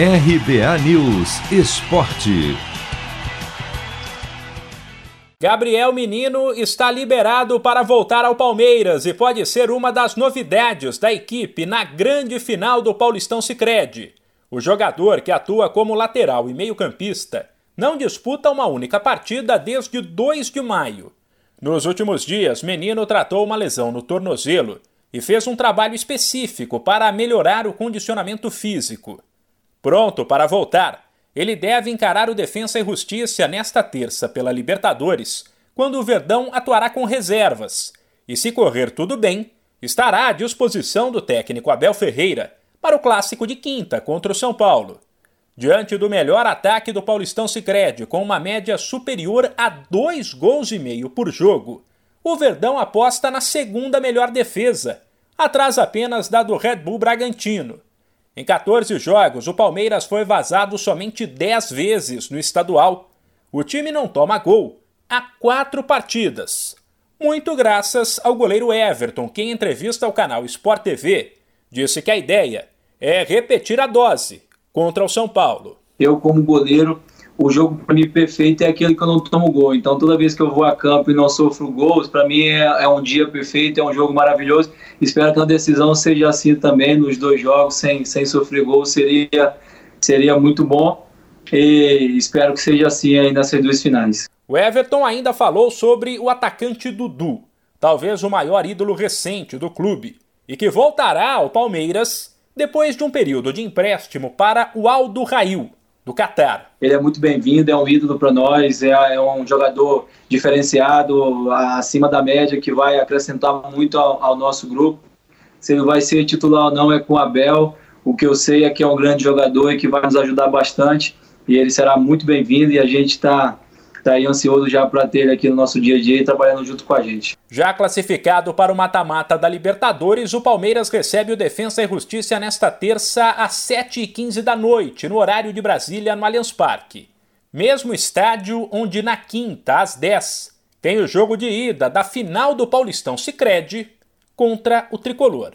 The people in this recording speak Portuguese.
RBA News Esporte. Gabriel Menino está liberado para voltar ao Palmeiras e pode ser uma das novidades da equipe na grande final do Paulistão Sicredi. O jogador que atua como lateral e meio-campista não disputa uma única partida desde 2 de maio. Nos últimos dias, Menino tratou uma lesão no tornozelo e fez um trabalho específico para melhorar o condicionamento físico. Pronto para voltar, ele deve encarar o Defensa e Justiça nesta terça pela Libertadores, quando o Verdão atuará com reservas. E se correr tudo bem, estará à disposição do técnico Abel Ferreira para o clássico de quinta contra o São Paulo. Diante do melhor ataque do Paulistão Sicredi, com uma média superior a dois gols e meio por jogo, o Verdão aposta na segunda melhor defesa, atrás apenas da do Red Bull Bragantino. Em 14 jogos, o Palmeiras foi vazado somente 10 vezes no estadual. O time não toma gol há quatro partidas. Muito graças ao goleiro Everton, que em entrevista ao canal Sport TV disse que a ideia é repetir a dose contra o São Paulo. Eu, como goleiro, o jogo para mim perfeito é aquele que eu não tomo gol. Então toda vez que eu vou a campo e não sofro gols, para mim é, é, um dia perfeito, é um jogo maravilhoso. Espero que a decisão seja assim também nos dois jogos, sem, sem sofrer gols, seria, seria muito bom. E espero que seja assim aí nessas duas finais. O Everton ainda falou sobre o atacante Dudu, talvez o maior ídolo recente do clube, e que voltará ao Palmeiras depois de um período de empréstimo para o Aldo Rail, do Catar. Ele é muito bem-vindo, é um ídolo para nós, é, é, um jogador diferenciado, acima da média, que vai acrescentar muito ao, ao, nosso grupo. Se ele vai ser titular ou não é com o Abel. O que eu sei é que é um grande jogador e que vai nos ajudar bastante. E ele será muito bem-vindo e a gente está tá aí ansioso já para ter ele aqui no nosso dia a dia e trabalhando junto com a gente. Já classificado para o mata-mata da Libertadores, o Palmeiras recebe o Defensa e Justiça nesta terça às 7h15 da noite, no horário de Brasília, no Allianz Parque. Mesmo estádio onde na quinta, às 10, tem o jogo de ida da final do Paulistão Sicredi contra o Tricolor.